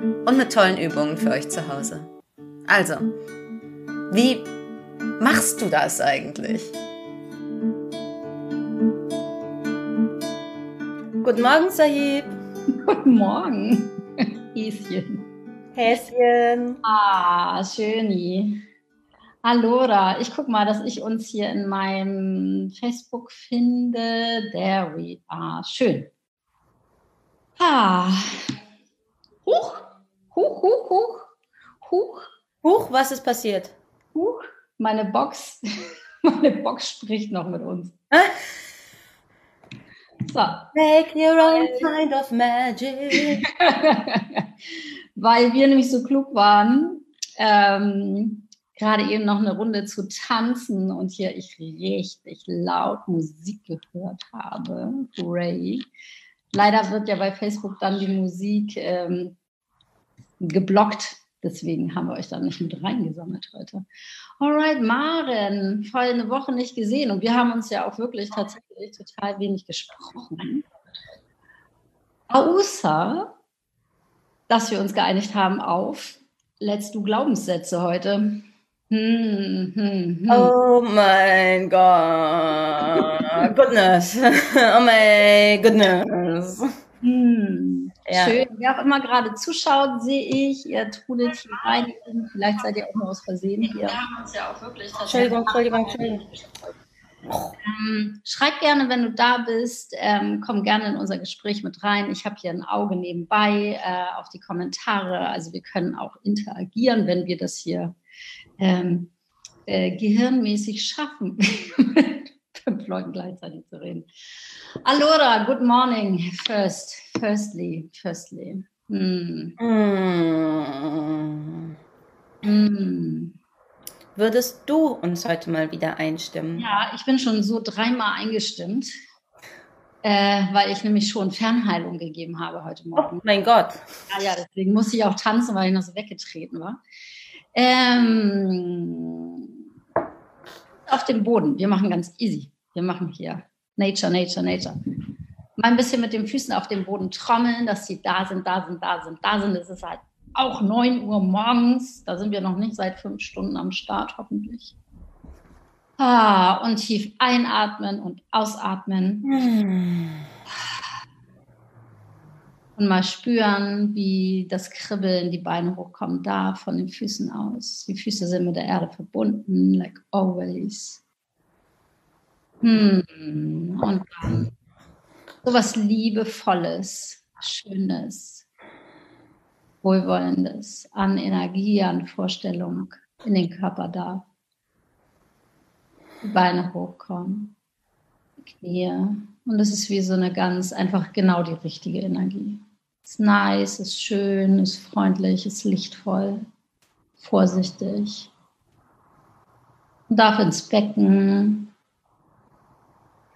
und mit tollen Übungen für euch zu Hause. Also, wie machst du das eigentlich? Guten Morgen, Sahib. Guten Morgen, Häschen. Häschen. Ah, schöni. Allora, ich guck mal, dass ich uns hier in meinem Facebook finde. There we are. Schön. Ah. Huch, huch, huch, huch, huch. Huch, was ist passiert? Huch, meine Box, meine Box spricht noch mit uns. So. Make your own kind of magic. Weil wir nämlich so klug waren, ähm, gerade eben noch eine Runde zu tanzen und hier ich richtig laut Musik gehört habe. Hooray. Leider wird ja bei Facebook dann die Musik ähm, geblockt. Deswegen haben wir euch da nicht mit reingesammelt heute. Alright, Maren, voll eine Woche nicht gesehen und wir haben uns ja auch wirklich tatsächlich total wenig gesprochen. Außer, dass wir uns geeinigt haben auf Let's Do Glaubenssätze heute. Hm, hm, hm. Oh mein Gott. Goodness. Oh my goodness. Ja. Schön. Wer auch immer gerade zuschaut, sehe ich. Ihr trudelt hier rein. Vielleicht seid ihr auch nur aus Versehen hier. Wir haben uns ja auch wirklich Entschuldigung, Entschuldigung, Entschuldigung. Ähm, schreib gerne, wenn du da bist. Ähm, komm gerne in unser Gespräch mit rein. Ich habe hier ein Auge nebenbei äh, auf die Kommentare. Also wir können auch interagieren, wenn wir das hier ähm, äh, gehirnmäßig schaffen, fünf Leuten gleichzeitig zu reden. Allora, good morning. First, firstly, firstly. Mm. Mm. Mm. Würdest du uns heute mal wieder einstimmen? Ja, ich bin schon so dreimal eingestimmt, äh, weil ich nämlich schon Fernheilung gegeben habe heute Morgen. Oh mein Gott. Ja, ja, deswegen musste ich auch tanzen, weil ich noch so weggetreten war. Ähm, auf dem Boden. Wir machen ganz easy. Wir machen hier Nature, Nature, Nature. Mal ein bisschen mit den Füßen auf dem Boden trommeln, dass sie da sind, da sind, da sind, da sind. Es ist halt auch 9 Uhr morgens. Da sind wir noch nicht seit fünf Stunden am Start, hoffentlich. Ah, und tief einatmen und ausatmen. Hm und mal spüren, wie das Kribbeln, die Beine hochkommen, da von den Füßen aus. Die Füße sind mit der Erde verbunden, like always. Hm. Und dann so was Liebevolles, Schönes, Wohlwollendes an Energie, an Vorstellung in den Körper da. Die Beine hochkommen, die Knie. Und es ist wie so eine ganz einfach genau die richtige Energie. Ist nice, ist schön, ist freundlich, ist lichtvoll, vorsichtig. Darf ins Becken.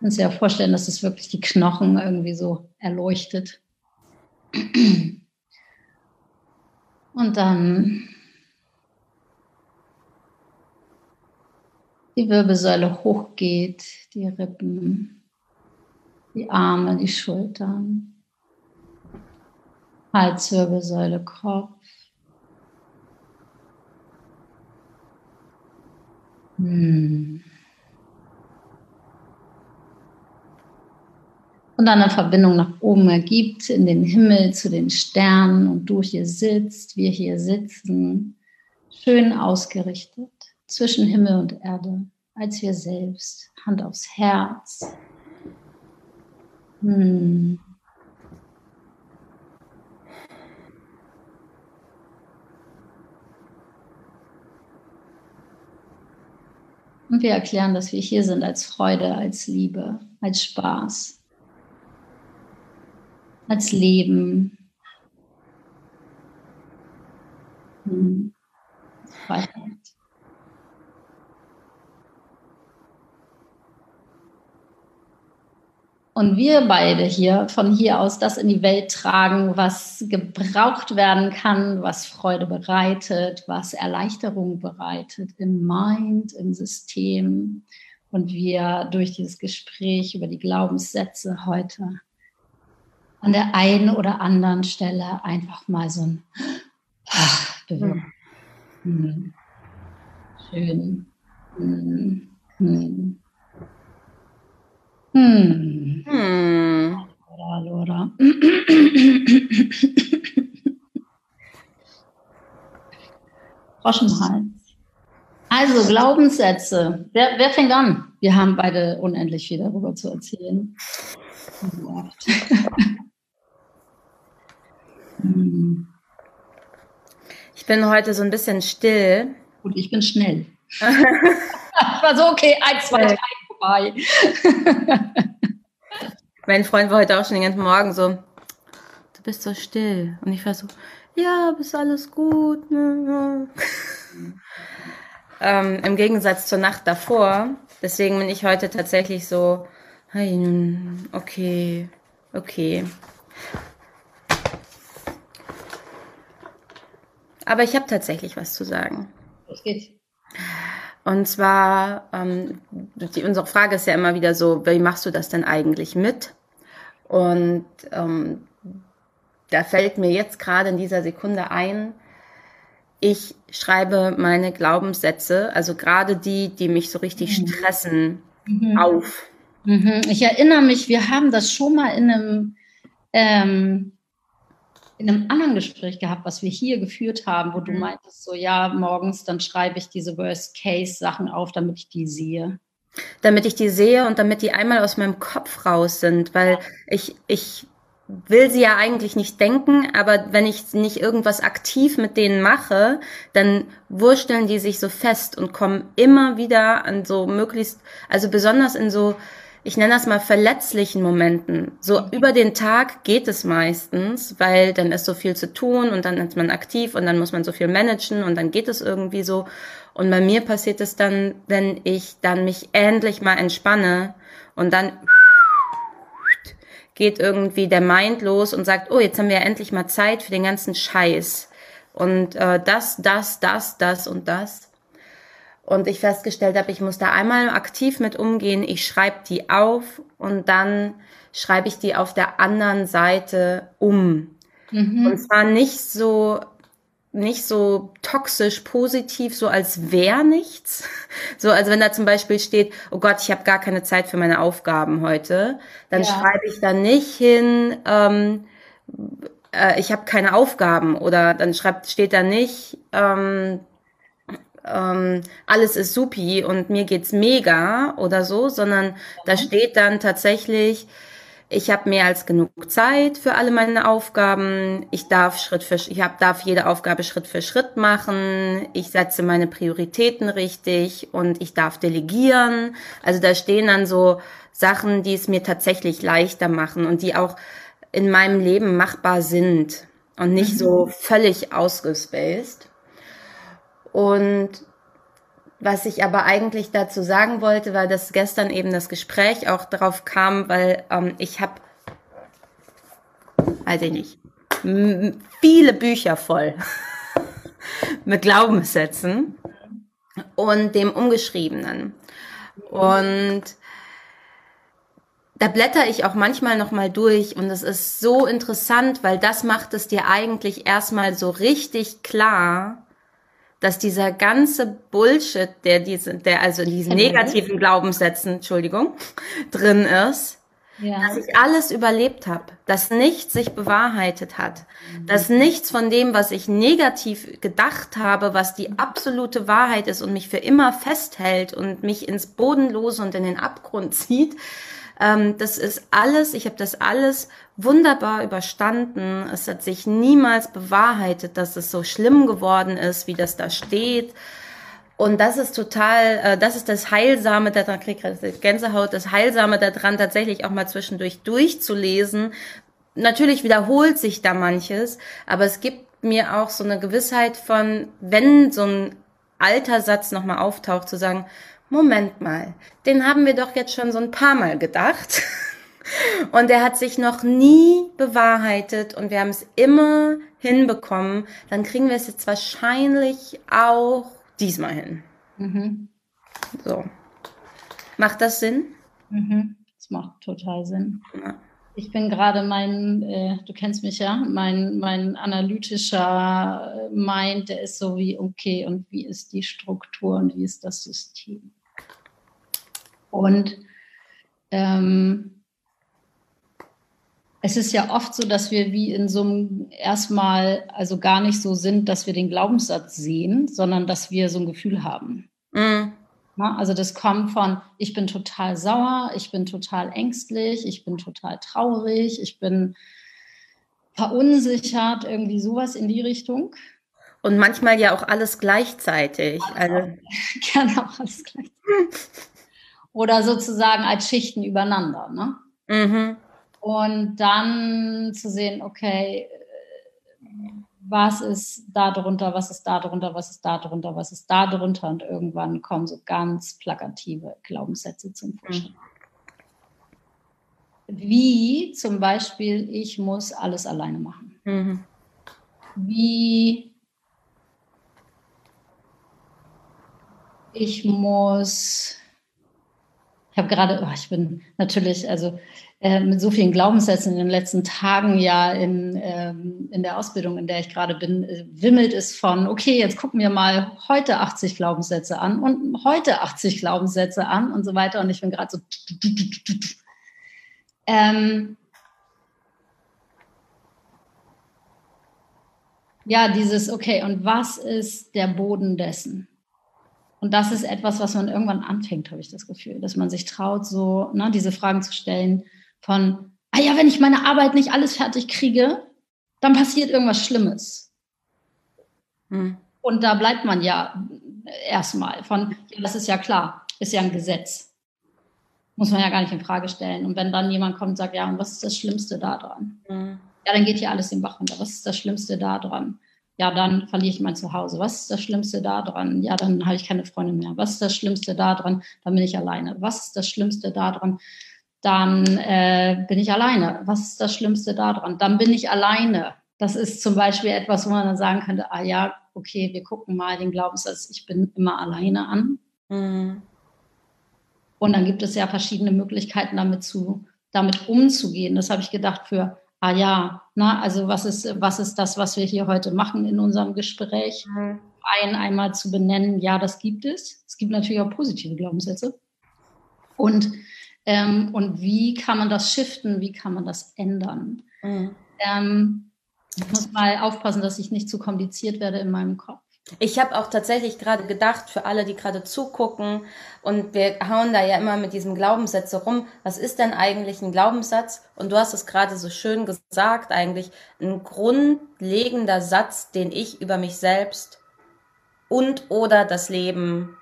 Kannst dir ja vorstellen, dass es wirklich die Knochen irgendwie so erleuchtet. Und dann die Wirbelsäule hochgeht, die Rippen, die Arme, die Schultern. Halswirbelsäule, Kopf. Hm. Und dann eine Verbindung nach oben ergibt, in den Himmel zu den Sternen und du hier sitzt, wir hier sitzen, schön ausgerichtet zwischen Himmel und Erde, als wir selbst, Hand aufs Herz. Hm. Und wir erklären, dass wir hier sind als Freude, als Liebe, als Spaß, als Leben. Hm. Weiter. Und wir beide hier von hier aus das in die Welt tragen, was gebraucht werden kann, was Freude bereitet, was Erleichterung bereitet im Mind, im System. Und wir durch dieses Gespräch über die Glaubenssätze heute an der einen oder anderen Stelle einfach mal so ein Bewegung. Hm. Schön. Hm. Hm. Hm. Hm. Lora. Frosch im Hals. Also Glaubenssätze. Wer, wer fängt an? Wir haben beide unendlich viel darüber zu erzählen. Ich bin heute so ein bisschen still. Und ich bin schnell. ich war so, okay, eins, zwei, drei, vorbei. mein Freund war heute auch schon den ganzen Morgen so, du bist so still. Und ich war so, ja, bist alles gut. Ne? ähm, Im Gegensatz zur Nacht davor. Deswegen bin ich heute tatsächlich so, okay, okay. Aber ich habe tatsächlich was zu sagen. Was geht's? Und zwar, ähm, die, unsere Frage ist ja immer wieder so, wie machst du das denn eigentlich mit? Und ähm, da fällt mir jetzt gerade in dieser Sekunde ein, ich schreibe meine Glaubenssätze, also gerade die, die mich so richtig mhm. stressen, mhm. auf. Mhm. Ich erinnere mich, wir haben das schon mal in einem ähm, in einem anderen Gespräch gehabt, was wir hier geführt haben, wo du mhm. meintest, so ja, morgens dann schreibe ich diese Worst-Case-Sachen auf, damit ich die sehe. Damit ich die sehe und damit die einmal aus meinem Kopf raus sind, weil ich, ich will sie ja eigentlich nicht denken, aber wenn ich nicht irgendwas aktiv mit denen mache, dann wursteln die sich so fest und kommen immer wieder an so möglichst, also besonders in so ich nenne das mal verletzlichen Momenten. So über den Tag geht es meistens, weil dann ist so viel zu tun und dann ist man aktiv und dann muss man so viel managen und dann geht es irgendwie so. Und bei mir passiert es dann, wenn ich dann mich endlich mal entspanne und dann geht irgendwie der Mind los und sagt, oh, jetzt haben wir ja endlich mal Zeit für den ganzen Scheiß. Und äh, das, das, das, das und das und ich festgestellt habe, ich muss da einmal aktiv mit umgehen. Ich schreibe die auf und dann schreibe ich die auf der anderen Seite um. Mhm. Und zwar nicht so nicht so toxisch positiv, so als wäre nichts. So, also wenn da zum Beispiel steht, oh Gott, ich habe gar keine Zeit für meine Aufgaben heute, dann ja. schreibe ich da nicht hin, ähm, äh, ich habe keine Aufgaben oder dann schreibt, steht da nicht, ähm, ähm, alles ist supi und mir geht's mega oder so, sondern da steht dann tatsächlich, ich habe mehr als genug Zeit für alle meine Aufgaben. Ich darf Schritt für ich hab, darf jede Aufgabe Schritt für Schritt machen. Ich setze meine Prioritäten richtig und ich darf delegieren. Also da stehen dann so Sachen, die es mir tatsächlich leichter machen und die auch in meinem Leben machbar sind und nicht so mhm. völlig ausgespaced. Und was ich aber eigentlich dazu sagen wollte, war, dass gestern eben das Gespräch auch darauf kam, weil ähm, ich habe, weiß ich nicht, viele Bücher voll mit Glaubenssätzen und dem Umgeschriebenen. Und da blätter ich auch manchmal noch mal durch und es ist so interessant, weil das macht es dir eigentlich erstmal so richtig klar, dass dieser ganze Bullshit, der diese, der also in diesen negativen Glaubenssätzen, Entschuldigung, drin ist, ja. dass ich alles überlebt habe, dass nichts sich bewahrheitet hat, mhm. dass nichts von dem, was ich negativ gedacht habe, was die absolute Wahrheit ist und mich für immer festhält und mich ins Bodenlose und in den Abgrund zieht, ähm, das ist alles, ich habe das alles wunderbar überstanden. Es hat sich niemals bewahrheitet, dass es so schlimm geworden ist, wie das da steht. Und das ist total, äh, das ist das Heilsame daran, krieg Gänsehaut, das Heilsame daran, tatsächlich auch mal zwischendurch durchzulesen. Natürlich wiederholt sich da manches, aber es gibt mir auch so eine Gewissheit von, wenn so ein alter Satz nochmal auftaucht, zu sagen, Moment mal, den haben wir doch jetzt schon so ein paar Mal gedacht. Und er hat sich noch nie bewahrheitet und wir haben es immer hinbekommen. Dann kriegen wir es jetzt wahrscheinlich auch diesmal hin. Mhm. So. Macht das Sinn? Mhm. Das macht total Sinn. Ja. Ich bin gerade mein, äh, du kennst mich ja, mein, mein analytischer Mind, der ist so wie, okay, und wie ist die Struktur und wie ist das System? Und ähm, es ist ja oft so, dass wir wie in so einem erstmal, also gar nicht so sind, dass wir den Glaubenssatz sehen, sondern dass wir so ein Gefühl haben. Mhm. Na, also das kommt von, ich bin total sauer, ich bin total ängstlich, ich bin total traurig, ich bin verunsichert, irgendwie sowas in die Richtung. Und manchmal ja auch alles gleichzeitig. Also. Gerne auch alles gleichzeitig. Oder sozusagen als Schichten übereinander. Ne? Mhm. Und dann zu sehen, okay, was ist da drunter, was ist da drunter, was ist da drunter, was ist da drunter und irgendwann kommen so ganz plakative Glaubenssätze zum Vorschein. Mhm. Wie zum Beispiel, ich muss alles alleine machen. Mhm. Wie ich muss, ich habe gerade, oh, ich bin natürlich, also äh, mit so vielen Glaubenssätzen in den letzten Tagen ja in, ähm, in der Ausbildung, in der ich gerade bin, äh, wimmelt es von, okay, jetzt gucken wir mal heute 80 Glaubenssätze an und heute 80 Glaubenssätze an und so weiter. Und ich bin gerade so. Ähm, ja, dieses, okay, und was ist der Boden dessen? Und das ist etwas, was man irgendwann anfängt, habe ich das Gefühl, dass man sich traut, so ne, diese Fragen zu stellen von, ah ja, wenn ich meine Arbeit nicht alles fertig kriege, dann passiert irgendwas Schlimmes. Hm. Und da bleibt man ja erstmal von, ja, das ist ja klar, ist ja ein Gesetz. Muss man ja gar nicht in Frage stellen. Und wenn dann jemand kommt und sagt, ja, und was ist das Schlimmste daran? Hm. Ja, dann geht hier alles den Bach runter. Was ist das Schlimmste daran? Ja, dann verliere ich mein Zuhause. Was ist das Schlimmste daran? Ja, dann habe ich keine Freunde mehr. Was ist das Schlimmste daran? Dann bin ich alleine. Was ist das Schlimmste daran? dann äh, bin ich alleine. Was ist das Schlimmste daran? Dann bin ich alleine. Das ist zum Beispiel etwas, wo man dann sagen könnte, ah ja, okay, wir gucken mal den Glaubenssatz, ich bin immer alleine an. Mhm. Und dann gibt es ja verschiedene Möglichkeiten, damit, zu, damit umzugehen. Das habe ich gedacht für, ah ja, na, also was ist, was ist das, was wir hier heute machen in unserem Gespräch? Mhm. Ein einmal zu benennen, ja, das gibt es. Es gibt natürlich auch positive Glaubenssätze. Und ähm, und wie kann man das shiften? Wie kann man das ändern? Mhm. Ähm, ich muss mal aufpassen, dass ich nicht zu kompliziert werde in meinem Kopf. Ich habe auch tatsächlich gerade gedacht, für alle, die gerade zugucken, und wir hauen da ja immer mit diesem Glaubenssätze rum, was ist denn eigentlich ein Glaubenssatz? Und du hast es gerade so schön gesagt, eigentlich ein grundlegender Satz, den ich über mich selbst und oder das Leben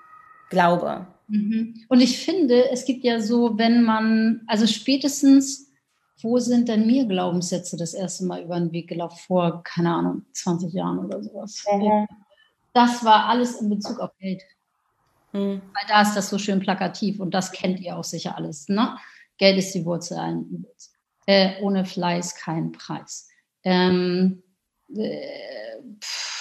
glaube. Mhm. Und ich finde, es gibt ja so, wenn man, also spätestens, wo sind denn mir Glaubenssätze das erste Mal über den Weg gelaufen? Vor, keine Ahnung, 20 Jahren oder sowas. Mhm. Das war alles in Bezug auf Geld. Mhm. Weil da ist das so schön plakativ und das kennt ihr auch sicher alles. Ne? Geld ist die Wurzel allen Übels. Äh, ohne Fleiß kein Preis. Ähm, äh, pff,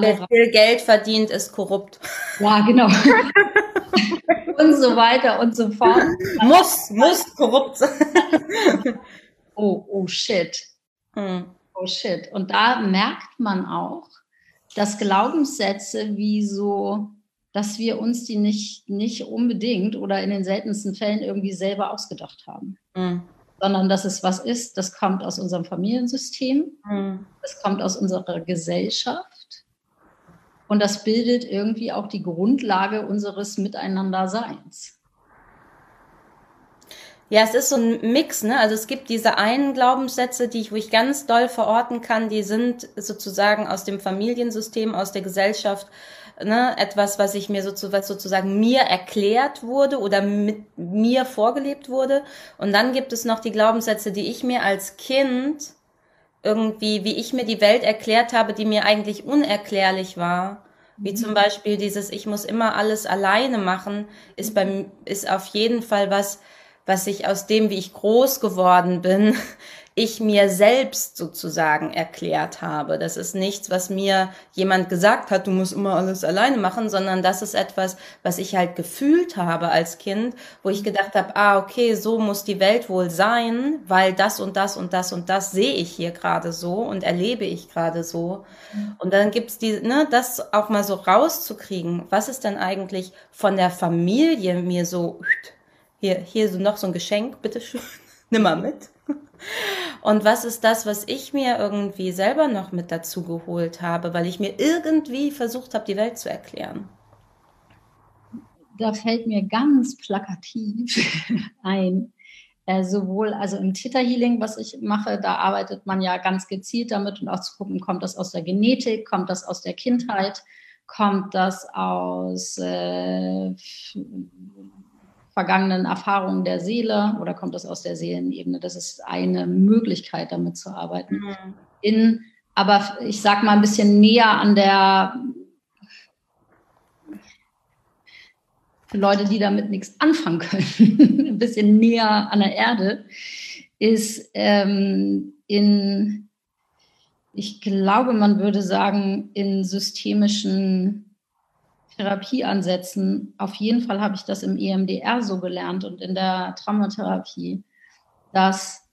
Wer viel Geld verdient, ist korrupt. Ja, genau. und so weiter und so fort. muss, muss korrupt sein. oh, oh shit. Hm. Oh shit. Und da merkt man auch, dass Glaubenssätze wie so, dass wir uns die nicht, nicht unbedingt oder in den seltensten Fällen irgendwie selber ausgedacht haben. Hm. Sondern dass es was ist, das kommt aus unserem Familiensystem, hm. das kommt aus unserer Gesellschaft und das bildet irgendwie auch die Grundlage unseres Miteinanderseins. Ja, es ist so ein Mix, ne? Also es gibt diese einen Glaubenssätze, die ich, wo ich ganz doll verorten kann, die sind sozusagen aus dem Familiensystem, aus der Gesellschaft, ne? Etwas, was ich mir sozusagen, sozusagen mir erklärt wurde oder mit mir vorgelebt wurde. Und dann gibt es noch die Glaubenssätze, die ich mir als Kind irgendwie, wie ich mir die Welt erklärt habe, die mir eigentlich unerklärlich war, Wie zum Beispiel dieses, ich muss immer alles alleine machen, ist beim, ist auf jeden Fall was, was ich aus dem, wie ich groß geworden bin, ich mir selbst sozusagen erklärt habe. Das ist nichts, was mir jemand gesagt hat, du musst immer alles alleine machen, sondern das ist etwas, was ich halt gefühlt habe als Kind, wo ich gedacht habe, ah, okay, so muss die Welt wohl sein, weil das und das und das und das sehe ich hier gerade so und erlebe ich gerade so. Und dann gibt's die, ne, das auch mal so rauszukriegen, was ist denn eigentlich von der Familie mir so, hier, hier so noch so ein Geschenk, bitteschön, nimm mal mit und was ist das, was ich mir irgendwie selber noch mit dazu geholt habe, weil ich mir irgendwie versucht habe, die Welt zu erklären? Da fällt mir ganz plakativ ein, äh, sowohl also im Theta Healing, was ich mache, da arbeitet man ja ganz gezielt damit und auch zu gucken, kommt das aus der Genetik, kommt das aus der Kindheit, kommt das aus äh, vergangenen Erfahrungen der Seele oder kommt das aus der Seelenebene? Das ist eine Möglichkeit, damit zu arbeiten. Mhm. In, aber ich sag mal ein bisschen näher an der für Leute, die damit nichts anfangen können, ein bisschen näher an der Erde, ist ähm, in, ich glaube, man würde sagen, in systemischen Therapieansätzen, auf jeden Fall habe ich das im EMDR so gelernt und in der Traumatherapie, dass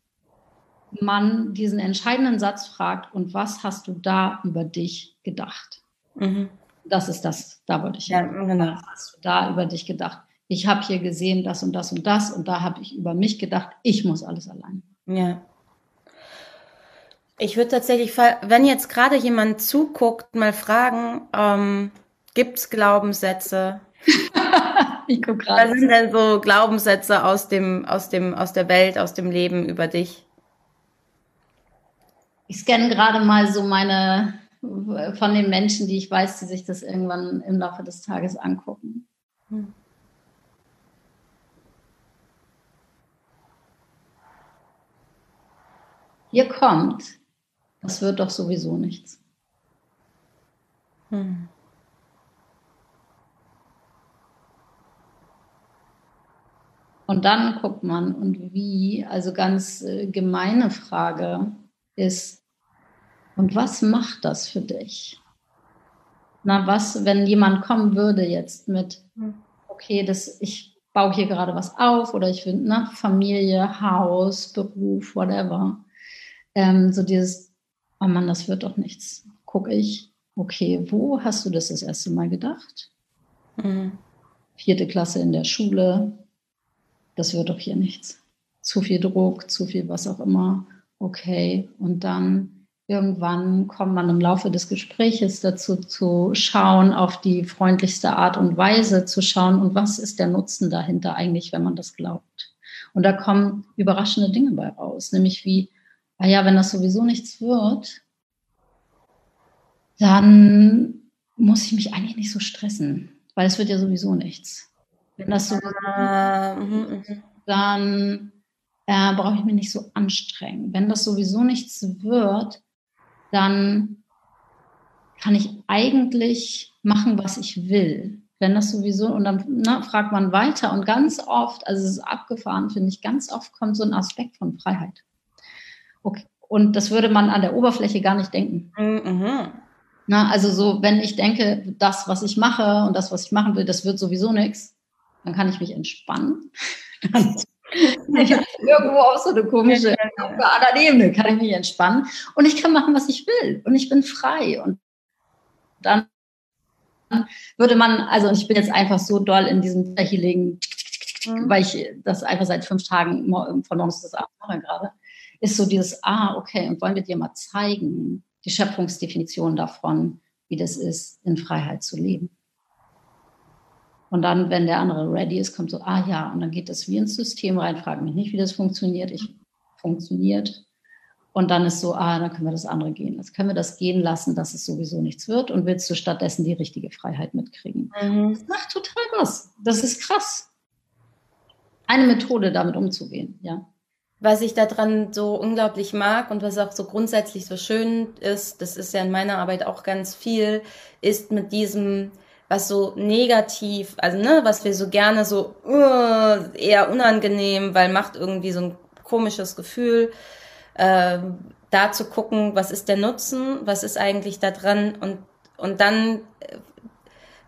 man diesen entscheidenden Satz fragt, und was hast du da über dich gedacht? Mhm. Das ist das, da wollte ich. Ja, genau. Was hast du da über dich gedacht? Ich habe hier gesehen das und das und das und da habe ich über mich gedacht, ich muss alles allein. Ja. Ich würde tatsächlich, wenn jetzt gerade jemand zuguckt, mal fragen, ähm, Gibt es Glaubenssätze? gerade. Was sind denn so Glaubenssätze aus dem, aus dem, aus der Welt, aus dem Leben über dich? Ich scanne gerade mal so meine von den Menschen, die ich weiß, die sich das irgendwann im Laufe des Tages angucken. Hm. Hier kommt, das wird doch sowieso nichts. Hm. Und dann guckt man und wie, also ganz äh, gemeine Frage ist, und was macht das für dich? Na, was, wenn jemand kommen würde jetzt mit, hm. okay, das, ich baue hier gerade was auf oder ich finde, na, Familie, Haus, Beruf, whatever. Ähm, so dieses, oh Mann, das wird doch nichts. Guck ich, okay, wo hast du das das erste Mal gedacht? Mhm. Vierte Klasse in der Schule, das wird doch hier nichts. Zu viel Druck, zu viel was auch immer. Okay. Und dann irgendwann kommt man im Laufe des Gespräches dazu zu schauen, auf die freundlichste Art und Weise zu schauen und was ist der Nutzen dahinter eigentlich, wenn man das glaubt. Und da kommen überraschende Dinge bei raus, nämlich wie, ah ja, wenn das sowieso nichts wird, dann muss ich mich eigentlich nicht so stressen, weil es wird ja sowieso nichts. Wenn das so ah, mhm, mhm. dann äh, brauche ich mich nicht so anstrengen. Wenn das sowieso nichts wird, dann kann ich eigentlich machen, was ich will. Wenn das sowieso, und dann na, fragt man weiter und ganz oft, also es ist abgefahren, finde ich, ganz oft kommt so ein Aspekt von Freiheit. Okay. Und das würde man an der Oberfläche gar nicht denken. Mhm. Na, also so, wenn ich denke, das, was ich mache und das, was ich machen will, das wird sowieso nichts, dann kann ich mich entspannen. ich habe irgendwo auf so eine komische, auf einer anderen Ebene kann ich mich entspannen und ich kann machen, was ich will und ich bin frei und dann würde man, also ich bin jetzt einfach so doll in diesem Healing, mhm. weil ich das einfach seit fünf Tagen von morgens bis abends mache gerade, ist so dieses, ah, okay, und wollen wir dir mal zeigen, die Schöpfungsdefinition davon, wie das ist, in Freiheit zu leben. Und dann, wenn der andere ready ist, kommt so, ah ja, und dann geht das wie ins System rein, frage mich nicht, wie das funktioniert. Ich funktioniert. Und dann ist so, ah, dann können wir das andere gehen. Jetzt können wir das gehen lassen, dass es sowieso nichts wird und willst du stattdessen die richtige Freiheit mitkriegen. Mhm. Das macht total was. Das ist krass. Eine Methode, damit umzugehen, ja. was ich daran so unglaublich mag und was auch so grundsätzlich so schön ist, das ist ja in meiner Arbeit auch ganz viel, ist mit diesem, was so negativ, also ne, was wir so gerne so uh, eher unangenehm, weil macht irgendwie so ein komisches Gefühl, äh, da zu gucken, was ist der Nutzen, was ist eigentlich da dran? Und und dann äh,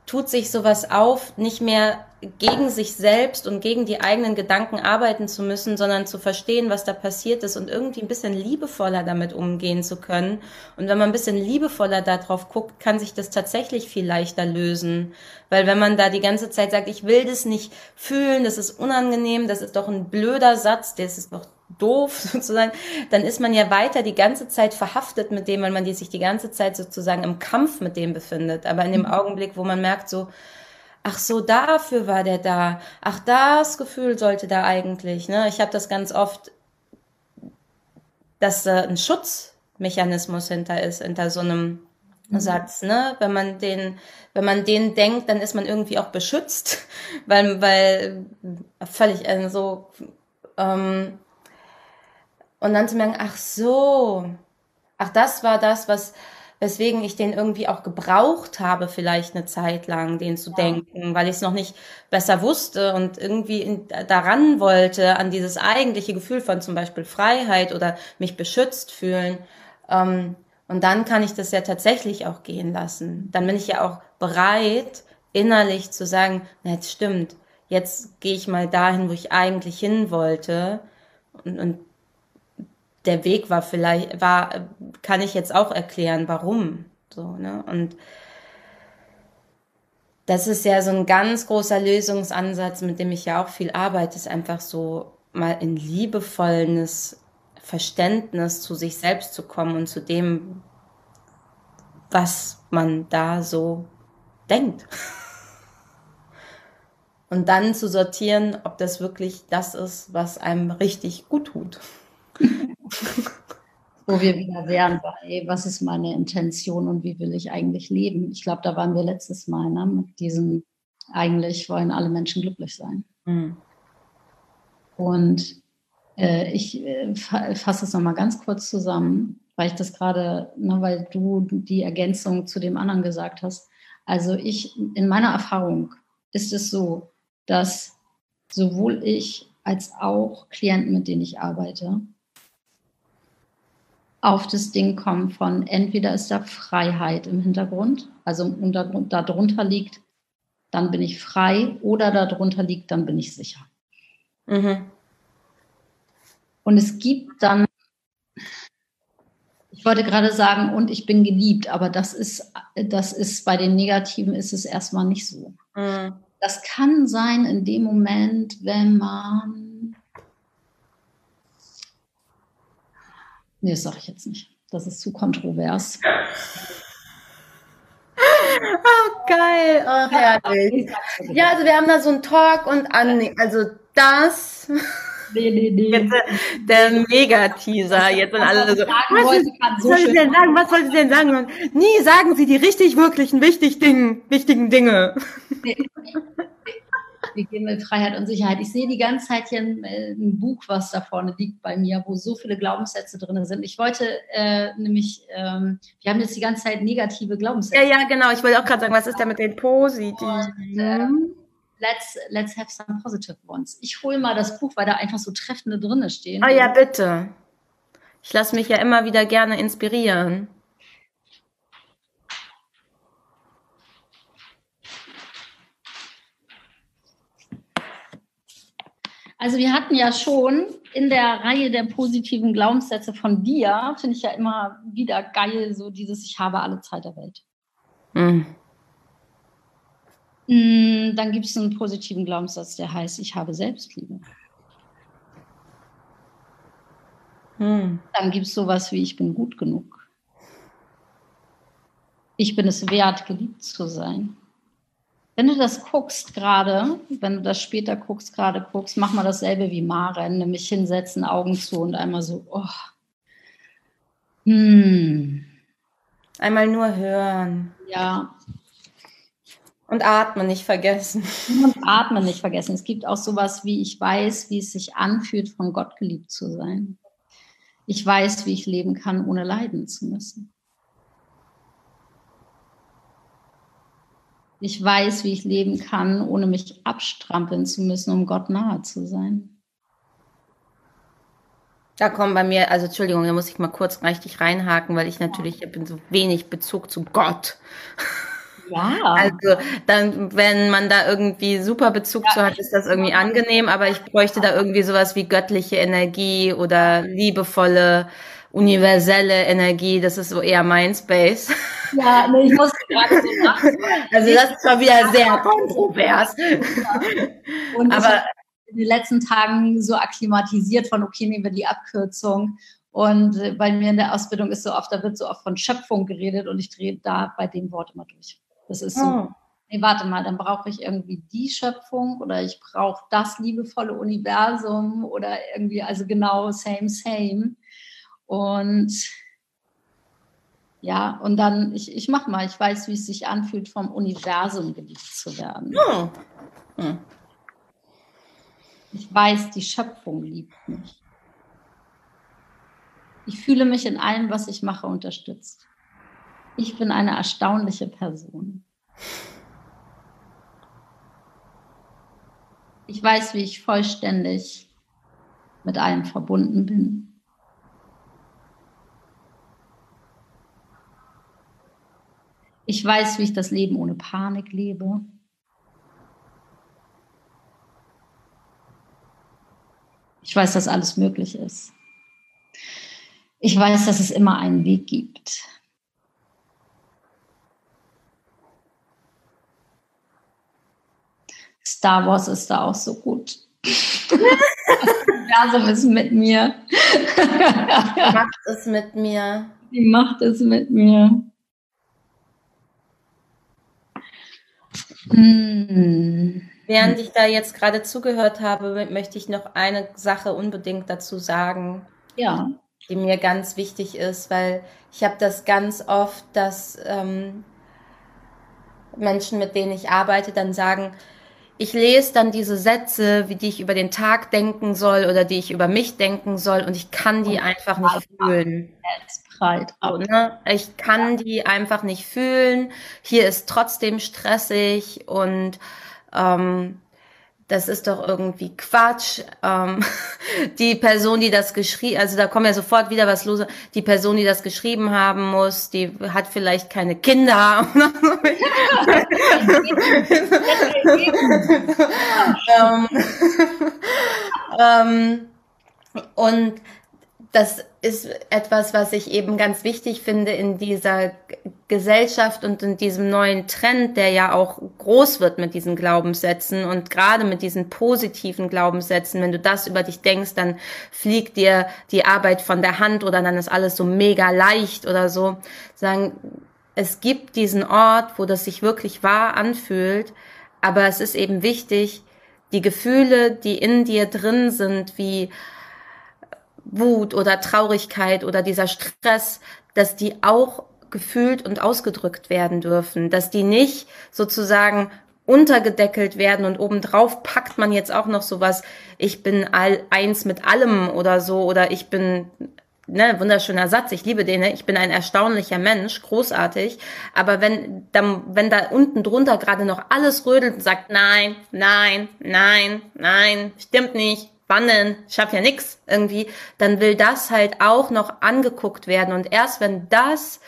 tut sich sowas auf, nicht mehr gegen sich selbst und gegen die eigenen Gedanken arbeiten zu müssen, sondern zu verstehen, was da passiert ist und irgendwie ein bisschen liebevoller damit umgehen zu können. Und wenn man ein bisschen liebevoller darauf guckt, kann sich das tatsächlich viel leichter lösen. Weil wenn man da die ganze Zeit sagt, ich will das nicht fühlen, das ist unangenehm, das ist doch ein blöder Satz, das ist doch doof sozusagen, dann ist man ja weiter die ganze Zeit verhaftet mit dem, weil man sich die ganze Zeit sozusagen im Kampf mit dem befindet. Aber in dem mhm. Augenblick, wo man merkt so, ach so, dafür war der da. Ach, das Gefühl sollte da eigentlich. Ne? Ich habe das ganz oft, dass äh, ein Schutzmechanismus hinter ist, hinter so einem mhm. Satz. Ne? Wenn man den, wenn man den denkt, dann ist man irgendwie auch beschützt, weil, weil völlig äh, so. Ähm, und dann zu merken, ach so, ach das war das, was weswegen ich den irgendwie auch gebraucht habe, vielleicht eine Zeit lang, den zu ja. denken, weil ich es noch nicht besser wusste und irgendwie in, daran wollte, an dieses eigentliche Gefühl von zum Beispiel Freiheit oder mich beschützt fühlen. Ähm, und dann kann ich das ja tatsächlich auch gehen lassen. Dann bin ich ja auch bereit, innerlich zu sagen, na, jetzt stimmt, jetzt gehe ich mal dahin, wo ich eigentlich hin wollte. Und, und der Weg war vielleicht, war, kann ich jetzt auch erklären, warum. So, ne? Und das ist ja so ein ganz großer Lösungsansatz, mit dem ich ja auch viel arbeite, ist einfach so mal in liebevolles Verständnis zu sich selbst zu kommen und zu dem, was man da so denkt. Und dann zu sortieren, ob das wirklich das ist, was einem richtig gut tut. Wo wir wieder wären bei, was ist meine Intention und wie will ich eigentlich leben? Ich glaube, da waren wir letztes Mal ne, mit diesem, eigentlich wollen alle Menschen glücklich sein. Mhm. Und äh, ich äh, fasse es nochmal ganz kurz zusammen, weil ich das gerade, ne, weil du die Ergänzung zu dem anderen gesagt hast. Also ich, in meiner Erfahrung ist es so, dass sowohl ich als auch Klienten, mit denen ich arbeite, auf das Ding kommen von entweder ist da Freiheit im Hintergrund, also unter, darunter liegt, dann bin ich frei, oder darunter liegt, dann bin ich sicher. Mhm. Und es gibt dann, ich wollte gerade sagen, und ich bin geliebt, aber das ist, das ist bei den Negativen ist es erstmal nicht so. Mhm. Das kann sein in dem Moment, wenn man Nee, das sage ich jetzt nicht. Das ist zu kontrovers. Oh, geil. Ach, herrlich. Ja, also wir haben da so einen Talk und an, also das. Nee, nee, nee. Jetzt, äh, der Mega-Teaser. Jetzt sind alle so. Was, was soll ich denn sagen? Was soll ich denn sagen? nie sagen Sie die richtig, wirklichen, wichtigen, wichtigen Dinge. Nee wir gehen mit Freiheit und Sicherheit. Ich sehe die ganze Zeit hier ein, äh, ein, Buch, was da vorne liegt bei mir, wo so viele Glaubenssätze drin sind. Ich wollte äh, nämlich, ähm, wir haben jetzt die ganze Zeit negative Glaubenssätze. Ja, ja, genau. Ich wollte auch gerade sagen, was ist da mit den positiven? Und, äh, let's, let's have some positive ones. Ich hole mal das Buch, weil da einfach so treffende drinne stehen. Oh ja, bitte. Ich lasse mich ja immer wieder gerne inspirieren. Also wir hatten ja schon in der Reihe der positiven Glaubenssätze von dir, finde ich ja immer wieder geil, so dieses Ich habe alle Zeit der Welt. Mhm. Dann gibt es einen positiven Glaubenssatz, der heißt, ich habe Selbstliebe. Mhm. Dann gibt es sowas wie, ich bin gut genug. Ich bin es wert, geliebt zu sein. Wenn du das guckst gerade, wenn du das später guckst, gerade guckst, mach mal dasselbe wie Maren, nämlich hinsetzen, Augen zu und einmal so, oh. Hm. Einmal nur hören. Ja. Und atmen nicht vergessen. Und atmen nicht vergessen. Es gibt auch sowas wie, ich weiß, wie es sich anfühlt, von Gott geliebt zu sein. Ich weiß, wie ich leben kann, ohne leiden zu müssen. Ich weiß, wie ich leben kann, ohne mich abstrampeln zu müssen, um Gott nahe zu sein. Da kommen bei mir, also Entschuldigung, da muss ich mal kurz richtig reinhaken, weil ich natürlich, ich bin so wenig Bezug zu Gott. Ja. Also dann, wenn man da irgendwie super Bezug ja. zu hat, ist das irgendwie angenehm, aber ich bräuchte da irgendwie sowas wie göttliche Energie oder liebevolle, universelle Energie. Das ist so eher mein Space. Ja, nee, ich muss gerade so machen. Also das ist schon wieder sehr kontrovers. Ja. Und aber in den letzten Tagen so akklimatisiert von, okay, nehmen wir die Abkürzung. Und äh, bei mir in der Ausbildung ist so oft, da wird so oft von Schöpfung geredet und ich drehe da bei dem Wort immer durch. Das ist so, oh. nee, warte mal, dann brauche ich irgendwie die Schöpfung oder ich brauche das liebevolle Universum oder irgendwie, also genau, same, same. Und ja, und dann, ich, ich mach mal, ich weiß, wie es sich anfühlt, vom Universum geliebt zu werden. Oh. Hm. Ich weiß, die Schöpfung liebt mich. Ich fühle mich in allem, was ich mache, unterstützt. Ich bin eine erstaunliche Person. Ich weiß, wie ich vollständig mit allem verbunden bin. Ich weiß, wie ich das Leben ohne Panik lebe. Ich weiß, dass alles möglich ist. Ich weiß, dass es immer einen Weg gibt. Star Wars ist da auch so gut. das Universum ist mit mir. Die macht es mit mir. Die macht es mit mir. Hm. Während ich da jetzt gerade zugehört habe, möchte ich noch eine Sache unbedingt dazu sagen. Ja. Die mir ganz wichtig ist, weil ich habe das ganz oft, dass ähm, Menschen, mit denen ich arbeite, dann sagen, ich lese dann diese Sätze, wie die ich über den Tag denken soll oder die ich über mich denken soll und ich kann die einfach nicht fühlen. So, ne? Ich kann die einfach nicht fühlen. Hier ist trotzdem stressig und ähm, das ist doch irgendwie Quatsch. Ähm, die Person, die das geschrieben, also da kommt ja sofort wieder was los. Die Person, die das geschrieben haben muss, die hat vielleicht keine Kinder. ähm, ähm, und das ist etwas, was ich eben ganz wichtig finde in dieser Gesellschaft und in diesem neuen Trend, der ja auch groß wird mit diesen Glaubenssätzen und gerade mit diesen positiven Glaubenssätzen. Wenn du das über dich denkst, dann fliegt dir die Arbeit von der Hand oder dann ist alles so mega leicht oder so. Sagen, es gibt diesen Ort, wo das sich wirklich wahr anfühlt, aber es ist eben wichtig, die Gefühle, die in dir drin sind, wie Wut oder Traurigkeit oder dieser Stress, dass die auch gefühlt und ausgedrückt werden dürfen, dass die nicht sozusagen untergedeckelt werden und obendrauf packt man jetzt auch noch sowas, ich bin all eins mit allem oder so oder ich bin ne, wunderschöner Satz, ich liebe den, ne? ich bin ein erstaunlicher Mensch, großartig, aber wenn dann wenn da unten drunter gerade noch alles rödelt und sagt nein, nein, nein, nein, stimmt nicht, wann denn? Ich habe ja nix irgendwie, dann will das halt auch noch angeguckt werden. Und erst wenn das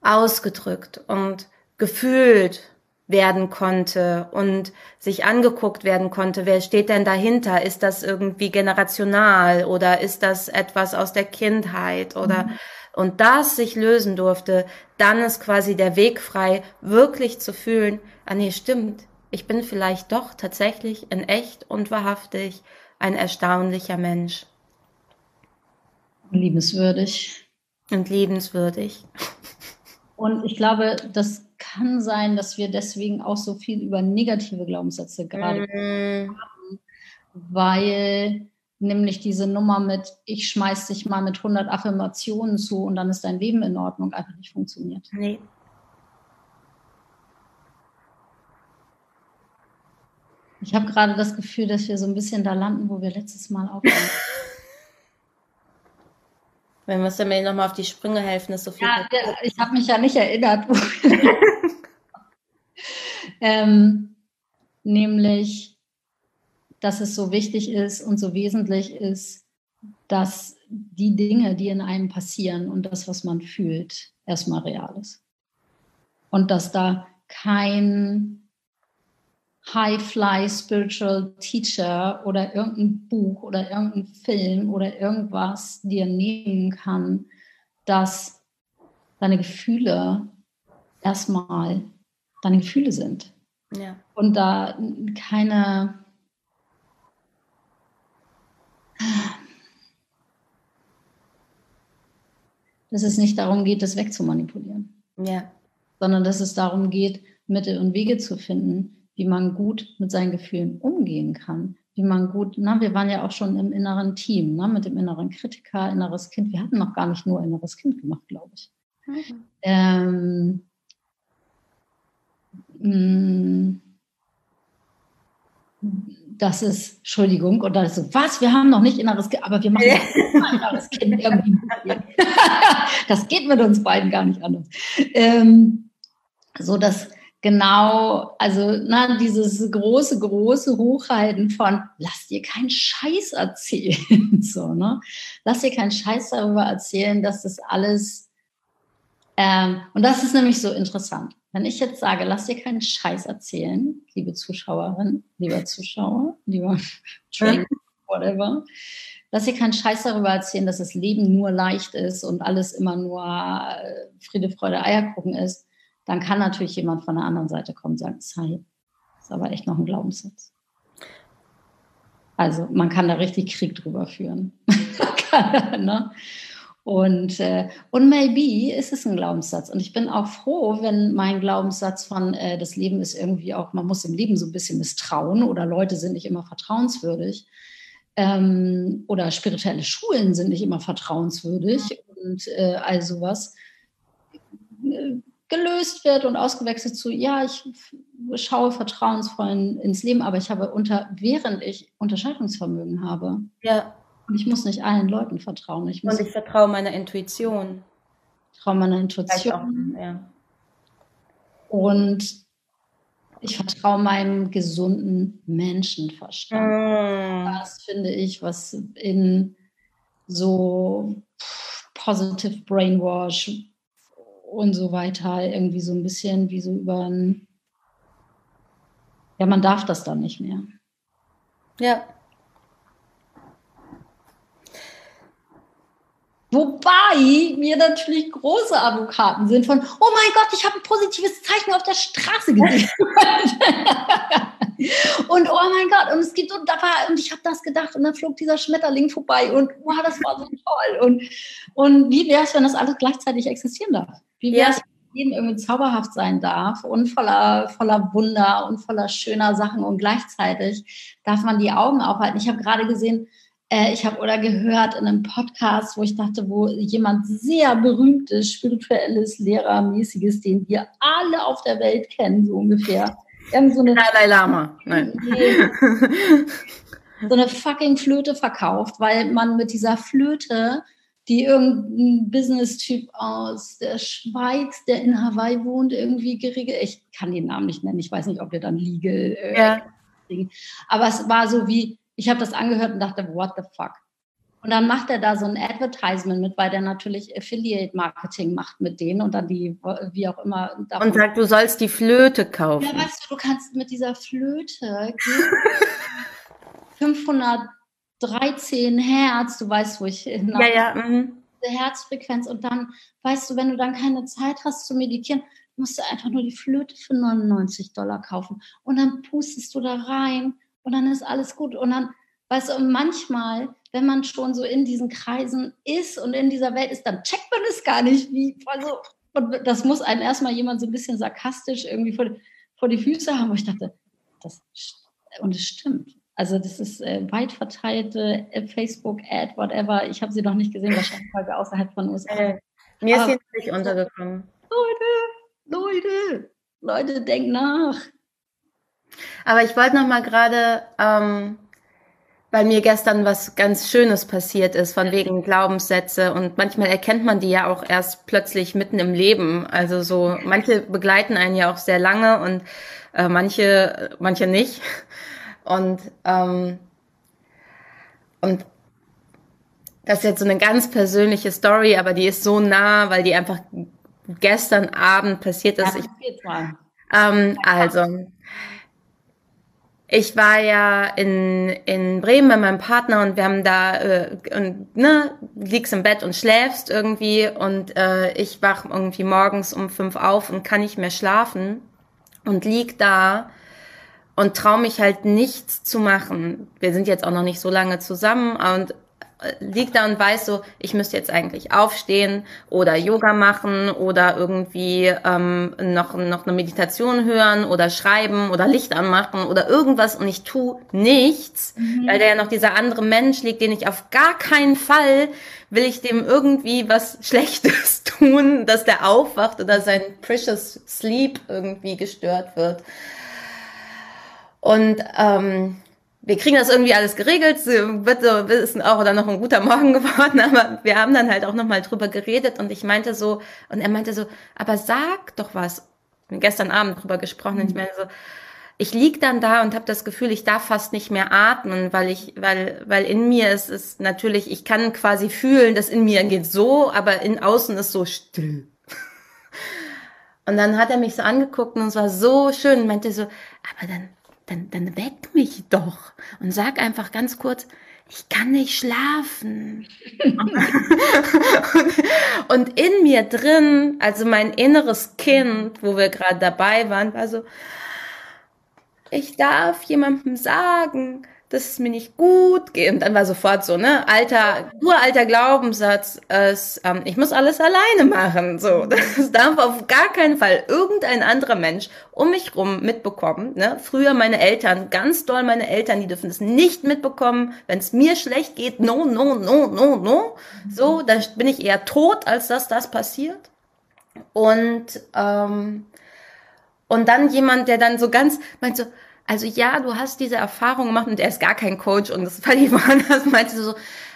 ausgedrückt und gefühlt werden konnte und sich angeguckt werden konnte, wer steht denn dahinter? Ist das irgendwie generational oder ist das etwas aus der Kindheit oder mhm. und das sich lösen durfte, dann ist quasi der Weg frei, wirklich zu fühlen, ah nee, stimmt, ich bin vielleicht doch tatsächlich in echt und wahrhaftig ein erstaunlicher Mensch. Liebenswürdig. Und liebenswürdig. Und ich glaube, das kann sein, dass wir deswegen auch so viel über negative Glaubenssätze gerade mm. haben, weil nämlich diese Nummer mit, ich schmeiß dich mal mit 100 Affirmationen zu und dann ist dein Leben in Ordnung, einfach nicht funktioniert. Nee. Ich habe gerade das Gefühl, dass wir so ein bisschen da landen, wo wir letztes Mal auch waren. Wenn wir uns dann nochmal auf die Sprünge helfen, ist so viel. Ja, ich habe mich ja nicht erinnert. ähm, nämlich, dass es so wichtig ist und so wesentlich ist, dass die Dinge, die in einem passieren und das, was man fühlt, erstmal real ist. Und dass da kein High-Fly Spiritual Teacher oder irgendein Buch oder irgendein Film oder irgendwas dir nehmen kann, dass deine Gefühle erstmal deine Gefühle sind. Ja. Und da keine dass es nicht darum geht, das wegzumanipulieren. Ja. Sondern dass es darum geht, Mittel und Wege zu finden, wie man gut mit seinen Gefühlen umgehen kann, wie man gut, na, wir waren ja auch schon im inneren Team, ne, mit dem inneren Kritiker, inneres Kind. Wir hatten noch gar nicht nur inneres Kind gemacht, glaube ich. Mhm. Ähm, mm, das ist, Entschuldigung, und dann ist so, was, wir haben noch nicht inneres Kind, aber wir machen ja. inneres Kind irgendwie. das geht mit uns beiden gar nicht anders. Ähm, so dass genau, also na, dieses große, große Hochhalten von, lass dir keinen Scheiß erzählen. so, ne? Lass dir keinen Scheiß darüber erzählen, dass das alles, ähm, und das ist nämlich so interessant. Wenn ich jetzt sage, lass dir keinen Scheiß erzählen, liebe Zuschauerin, lieber Zuschauer, lieber Trainer, whatever, lass dir keinen Scheiß darüber erzählen, dass das Leben nur leicht ist und alles immer nur äh, Friede, Freude, Eierkuchen ist dann kann natürlich jemand von der anderen Seite kommen und sagen, Sei, ist aber echt noch ein Glaubenssatz. Also man kann da richtig Krieg drüber führen. ne? Und, äh, und maybe ist es ein Glaubenssatz. Und ich bin auch froh, wenn mein Glaubenssatz von äh, das Leben ist irgendwie auch, man muss im Leben so ein bisschen misstrauen oder Leute sind nicht immer vertrauenswürdig ähm, oder spirituelle Schulen sind nicht immer vertrauenswürdig und äh, all sowas äh, gelöst wird und ausgewechselt zu, ja, ich schaue vertrauensvoll ins Leben, aber ich habe unter, während ich Unterscheidungsvermögen habe. Ja. Und ich muss nicht allen Leuten vertrauen. Ich muss und ich vertraue meiner Intuition. Vertraue meiner Intuition. Auch, ja. Und ich vertraue meinem gesunden Menschenverstand. Mm. Das finde ich, was in so positive Brainwash und so weiter, irgendwie so ein bisschen wie so über ein, ja, man darf das dann nicht mehr. Ja. Wobei wir natürlich große Advokaten sind von, oh mein Gott, ich habe ein positives Zeichen auf der Straße gesehen. und oh mein Gott, und es gibt, und da war, und ich habe das gedacht, und dann flog dieser Schmetterling vorbei und wow, das war so toll. Und, und wie wäre es, wenn das alles gleichzeitig existieren darf? Wie ja. Leben irgendwie zauberhaft sein darf und voller, voller Wunder und voller schöner Sachen und gleichzeitig darf man die Augen aufhalten. Ich habe gerade gesehen, äh, ich habe oder gehört in einem Podcast, wo ich dachte, wo jemand sehr berühmtes, spirituelles, lehrermäßiges, den wir alle auf der Welt kennen, so ungefähr. Irgend so eine Dalai Lama. Nein. so eine fucking Flöte verkauft, weil man mit dieser Flöte die irgendein Business-Typ aus der Schweiz, der in Hawaii wohnt, irgendwie geregelt. Ich kann den Namen nicht nennen. Ich weiß nicht, ob der dann legal. Äh, ja. Aber es war so wie, ich habe das angehört und dachte, what the fuck? Und dann macht er da so ein Advertisement mit, weil der natürlich Affiliate Marketing macht mit denen und dann die, wie auch immer. Und sagt, du sollst die Flöte kaufen. Ja, weißt du, du kannst mit dieser Flöte 513 Hertz, du weißt, wo ich hin Ja, ja. Mhm. Herzfrequenz und dann, weißt du, wenn du dann keine Zeit hast zu meditieren, musst du einfach nur die Flöte für 99 Dollar kaufen und dann pustest du da rein und dann ist alles gut und dann, weißt du, und manchmal, wenn man schon so in diesen Kreisen ist und in dieser Welt ist, dann checkt man es gar nicht, wie, also, und das muss einem erstmal jemand so ein bisschen sarkastisch irgendwie vor, vor die Füße haben, wo ich dachte, das, und es stimmt. Also das ist äh, weit verteilte äh, Facebook-Ad, whatever. Ich habe sie noch nicht gesehen, wahrscheinlich weil wir außerhalb von USA. Äh, mir ist sie nicht untergekommen. Leute, Leute, Leute, denkt nach. Aber ich wollte noch mal gerade, ähm, weil mir gestern was ganz Schönes passiert ist, von wegen Glaubenssätze und manchmal erkennt man die ja auch erst plötzlich mitten im Leben. Also so, manche begleiten einen ja auch sehr lange und äh, manche, manche nicht. Und ähm, und das ist jetzt so eine ganz persönliche Story, aber die ist so nah, weil die einfach gestern Abend passiert ist. Ja, ich, ähm, also, ich war ja in, in Bremen bei meinem Partner und wir haben da, äh, und, ne, liegst im Bett und schläfst irgendwie und äh, ich wach irgendwie morgens um fünf auf und kann nicht mehr schlafen und lieg da und traue mich halt nichts zu machen. Wir sind jetzt auch noch nicht so lange zusammen und liegt da und weiß so, ich müsste jetzt eigentlich aufstehen oder Yoga machen oder irgendwie ähm, noch, noch eine Meditation hören oder schreiben oder Licht anmachen oder irgendwas und ich tu nichts, mhm. weil da ja noch dieser andere Mensch liegt, den ich auf gar keinen Fall will ich dem irgendwie was Schlechtes tun, dass der aufwacht oder sein precious sleep irgendwie gestört wird. Und ähm, wir kriegen das irgendwie alles geregelt, wird so, ist auch dann noch ein guter Morgen geworden, aber wir haben dann halt auch nochmal drüber geredet. Und ich meinte so, und er meinte so, aber sag doch was. Wir gestern Abend drüber gesprochen. Und ich meinte so, ich lieg dann da und habe das Gefühl, ich darf fast nicht mehr atmen, weil ich, weil, weil in mir ist es natürlich, ich kann quasi fühlen, dass in mir geht so, aber in außen ist so still. Und dann hat er mich so angeguckt und es war so schön und meinte so, aber dann dann, dann weck mich doch und sag einfach ganz kurz, ich kann nicht schlafen. und in mir drin, also mein inneres Kind, wo wir gerade dabei waren, war so, ich darf jemandem sagen, dass es mir nicht gut geht. Und dann war sofort so, ne, alter, uralter Glaubenssatz, es, ähm, ich muss alles alleine machen. So, das darf auf gar keinen Fall irgendein anderer Mensch um mich rum mitbekommen. Ne? Früher meine Eltern, ganz doll meine Eltern, die dürfen das nicht mitbekommen. Wenn es mir schlecht geht, no, no, no, no, no. So, dann bin ich eher tot, als dass das passiert. Und ähm, und dann jemand, der dann so ganz meint so, also ja, du hast diese Erfahrung gemacht und er ist gar kein Coach und das völlig woanders, meinte so,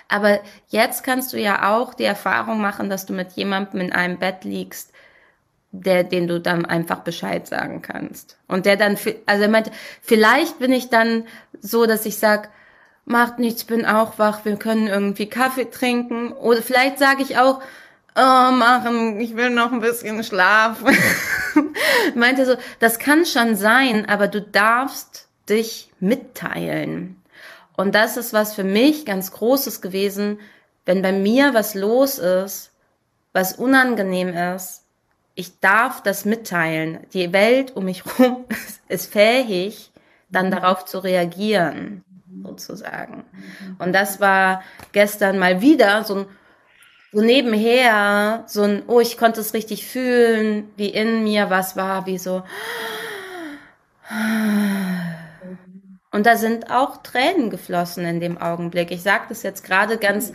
aber jetzt kannst du ja auch die Erfahrung machen, dass du mit jemandem in einem Bett liegst, der, den du dann einfach Bescheid sagen kannst. Und der dann, also er meinte, vielleicht bin ich dann so, dass ich sag, macht nichts, bin auch wach, wir können irgendwie Kaffee trinken. Oder vielleicht sage ich auch, oh, machen, ich will noch ein bisschen schlafen. Meinte so, das kann schon sein, aber du darfst dich mitteilen. Und das ist was für mich ganz Großes gewesen, wenn bei mir was los ist, was unangenehm ist, ich darf das mitteilen. Die Welt um mich herum ist fähig, dann mhm. darauf zu reagieren, sozusagen. Und das war gestern mal wieder so ein so nebenher so ein, oh, ich konnte es richtig fühlen, wie in mir was war, wie so. Und da sind auch Tränen geflossen in dem Augenblick. Ich sage das jetzt gerade ganz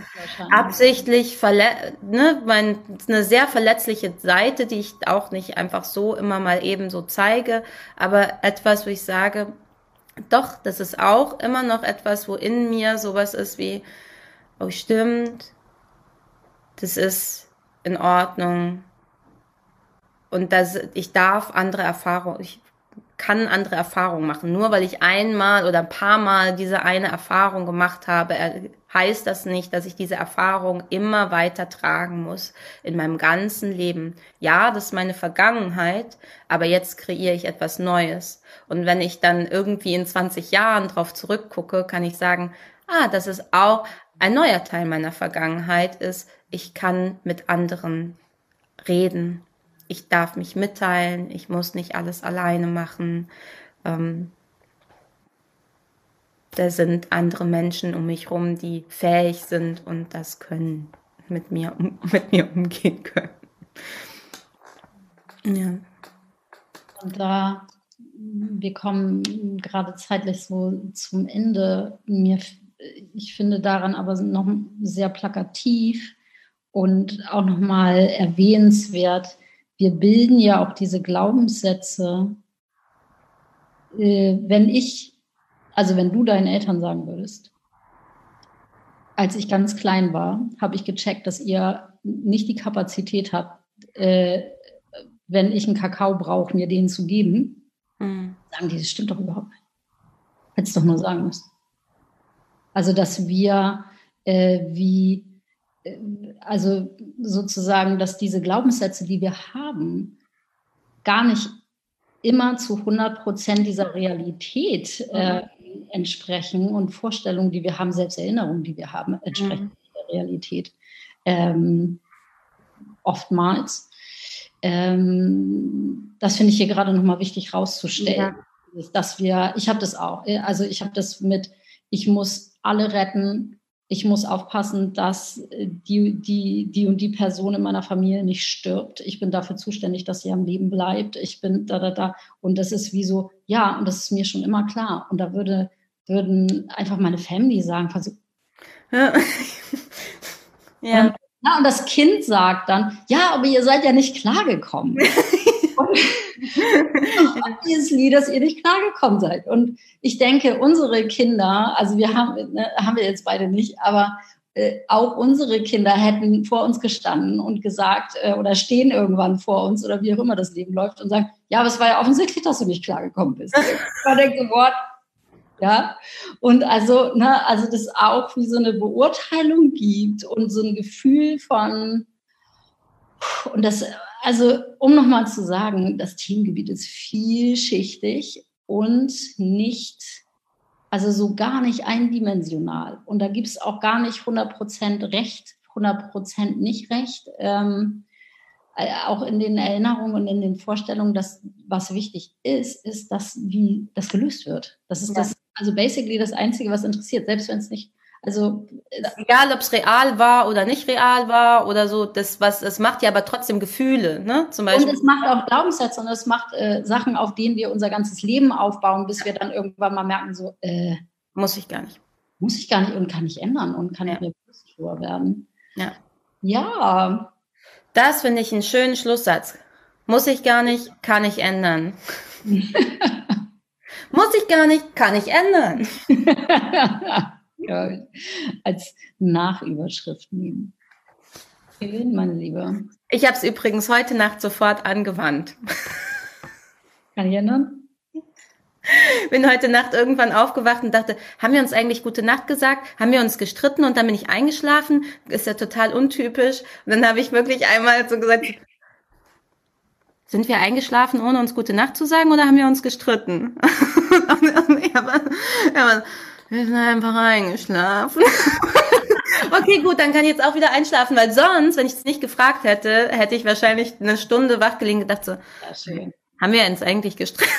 absichtlich, ne, mein, eine sehr verletzliche Seite, die ich auch nicht einfach so immer mal eben so zeige, aber etwas, wo ich sage, doch, das ist auch immer noch etwas, wo in mir sowas ist wie, oh stimmt, das ist in Ordnung. Und das, ich darf andere Erfahrungen, ich kann andere Erfahrungen machen. Nur weil ich einmal oder ein paar Mal diese eine Erfahrung gemacht habe, heißt das nicht, dass ich diese Erfahrung immer weiter tragen muss in meinem ganzen Leben. Ja, das ist meine Vergangenheit, aber jetzt kreiere ich etwas Neues. Und wenn ich dann irgendwie in 20 Jahren drauf zurückgucke, kann ich sagen, ah, das ist auch ein neuer Teil meiner Vergangenheit ist, ich kann mit anderen reden. Ich darf mich mitteilen, ich muss nicht alles alleine machen. Ähm, da sind andere Menschen um mich rum, die fähig sind und das können, mit mir, mit mir umgehen können. Ja. Und da, wir kommen gerade zeitlich so zum Ende. Mir, ich finde daran aber noch sehr plakativ, und auch nochmal erwähnenswert, wir bilden ja auch diese Glaubenssätze äh, wenn ich, also wenn du deinen Eltern sagen würdest, als ich ganz klein war, habe ich gecheckt, dass ihr nicht die Kapazität habt, äh, wenn ich einen Kakao brauche, mir den zu geben. Mhm. Sagen die, das stimmt doch überhaupt nicht. Hättest doch nur sagen müssen. Also, dass wir äh, wie, äh, also sozusagen, dass diese Glaubenssätze, die wir haben, gar nicht immer zu 100 Prozent dieser Realität äh, mhm. entsprechen und Vorstellungen, die wir haben, selbst Erinnerungen, die wir haben, entsprechen mhm. der Realität. Ähm, oftmals. Ähm, das finde ich hier gerade nochmal wichtig rauszustellen, ja. dass wir, ich habe das auch, äh, also ich habe das mit, ich muss alle retten, ich muss aufpassen, dass die, die, die und die Person in meiner Familie nicht stirbt. Ich bin dafür zuständig, dass sie am Leben bleibt. Ich bin da, da, da. Und das ist wie so, ja, und das ist mir schon immer klar. Und da würde, würden einfach meine Family sagen, versuch. Ja. ja. Und, na, und das Kind sagt dann, ja, aber ihr seid ja nicht klargekommen. obviously, dass ihr nicht klargekommen seid. Und ich denke, unsere Kinder, also wir haben, ne, haben wir jetzt beide nicht, aber äh, auch unsere Kinder hätten vor uns gestanden und gesagt äh, oder stehen irgendwann vor uns oder wie auch immer das Leben läuft und sagen, ja, aber es war ja offensichtlich, dass du nicht klargekommen bist. Man denkt so, Wort, ja, und also, ne, also das auch wie so eine Beurteilung gibt und so ein Gefühl von, und das also, um nochmal zu sagen, das Themengebiet ist vielschichtig und nicht, also so gar nicht eindimensional. Und da gibt es auch gar nicht 100% Recht, 100% nicht Recht. Ähm, äh, auch in den Erinnerungen und in den Vorstellungen, dass was wichtig ist, ist, dass wie das gelöst wird. Das ist ja. das, also basically das Einzige, was interessiert, selbst wenn es nicht also egal, ob es real war oder nicht real war oder so, das was es macht ja aber trotzdem Gefühle, ne? Zum Beispiel. Und es macht auch Glaubenssätze und es macht äh, Sachen, auf denen wir unser ganzes Leben aufbauen, bis wir dann irgendwann mal merken, so äh, muss ich gar nicht, muss ich gar nicht und kann ich ändern und kann ja. ich mir bewusst werden. Ja. Ja. Das finde ich einen schönen Schlusssatz. Muss ich gar nicht, kann ich ändern. muss ich gar nicht, kann ich ändern. ja, als Nachüberschrift nehmen. Schön, meine Liebe. Ich habe es übrigens heute Nacht sofort angewandt. Kann ich ändern? Bin heute Nacht irgendwann aufgewacht und dachte, haben wir uns eigentlich gute Nacht gesagt? Haben wir uns gestritten und dann bin ich eingeschlafen? Ist ja total untypisch. Und dann habe ich wirklich einmal so gesagt, sind wir eingeschlafen, ohne uns gute Nacht zu sagen oder haben wir uns gestritten? wir sind einfach eingeschlafen. okay, gut, dann kann ich jetzt auch wieder einschlafen, weil sonst, wenn ich es nicht gefragt hätte, hätte ich wahrscheinlich eine Stunde wach gelegen und gedacht so, ja, haben wir uns eigentlich gestritten?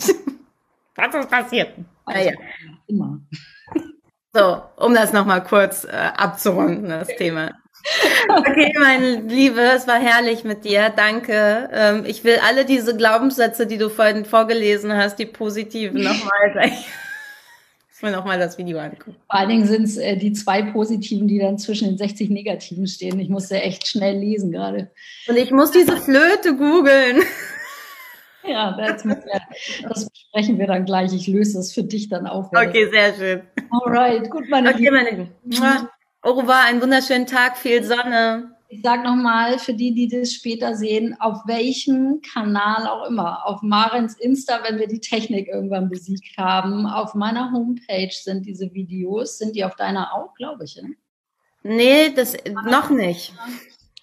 Was ist passiert? Ah, ja. Immer. So, um das nochmal kurz äh, abzurunden, das Thema. Okay, meine Liebe, es war herrlich mit dir. Danke. Ähm, ich will alle diese Glaubenssätze, die du vorhin vorgelesen hast, die positiven, nochmal ich will nochmal das Video angucken. Vor allen Dingen sind es äh, die zwei positiven, die dann zwischen den 60 negativen stehen. Ich musste echt schnell lesen gerade. Und ich muss diese Flöte googeln. Ja, das, das besprechen wir dann gleich. Ich löse das für dich dann auf. Okay, sehr schön. Alright, gut, meine okay, Lieben. Meine Lieben. Au revoir, einen wunderschönen Tag, viel Sonne. Ich sage nochmal für die, die das später sehen, auf welchem Kanal auch immer. Auf Marens Insta, wenn wir die Technik irgendwann besiegt haben. Auf meiner Homepage sind diese Videos. Sind die auf deiner auch, glaube ich? Ne? Nee, das noch nicht.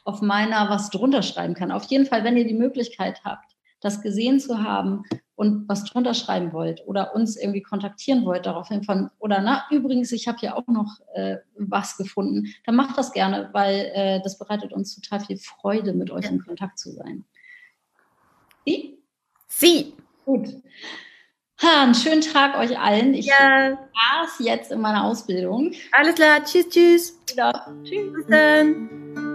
Auf meiner was drunter schreiben kann. Auf jeden Fall, wenn ihr die Möglichkeit habt, das gesehen zu haben und was drunter schreiben wollt oder uns irgendwie kontaktieren wollt daraufhin von, oder na, übrigens, ich habe hier auch noch äh, was gefunden, dann macht das gerne, weil äh, das bereitet uns total viel Freude, mit euch in Kontakt zu sein. Sie? Sie. Gut. Ha, einen schönen Tag euch allen. Ich ja. war's jetzt in meiner Ausbildung. Alles klar. Tschüss, tschüss. Ja. Tschüss. Bis dann.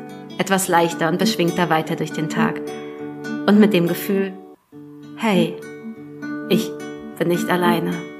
etwas leichter und beschwingter weiter durch den Tag. Und mit dem Gefühl, hey, ich bin nicht alleine.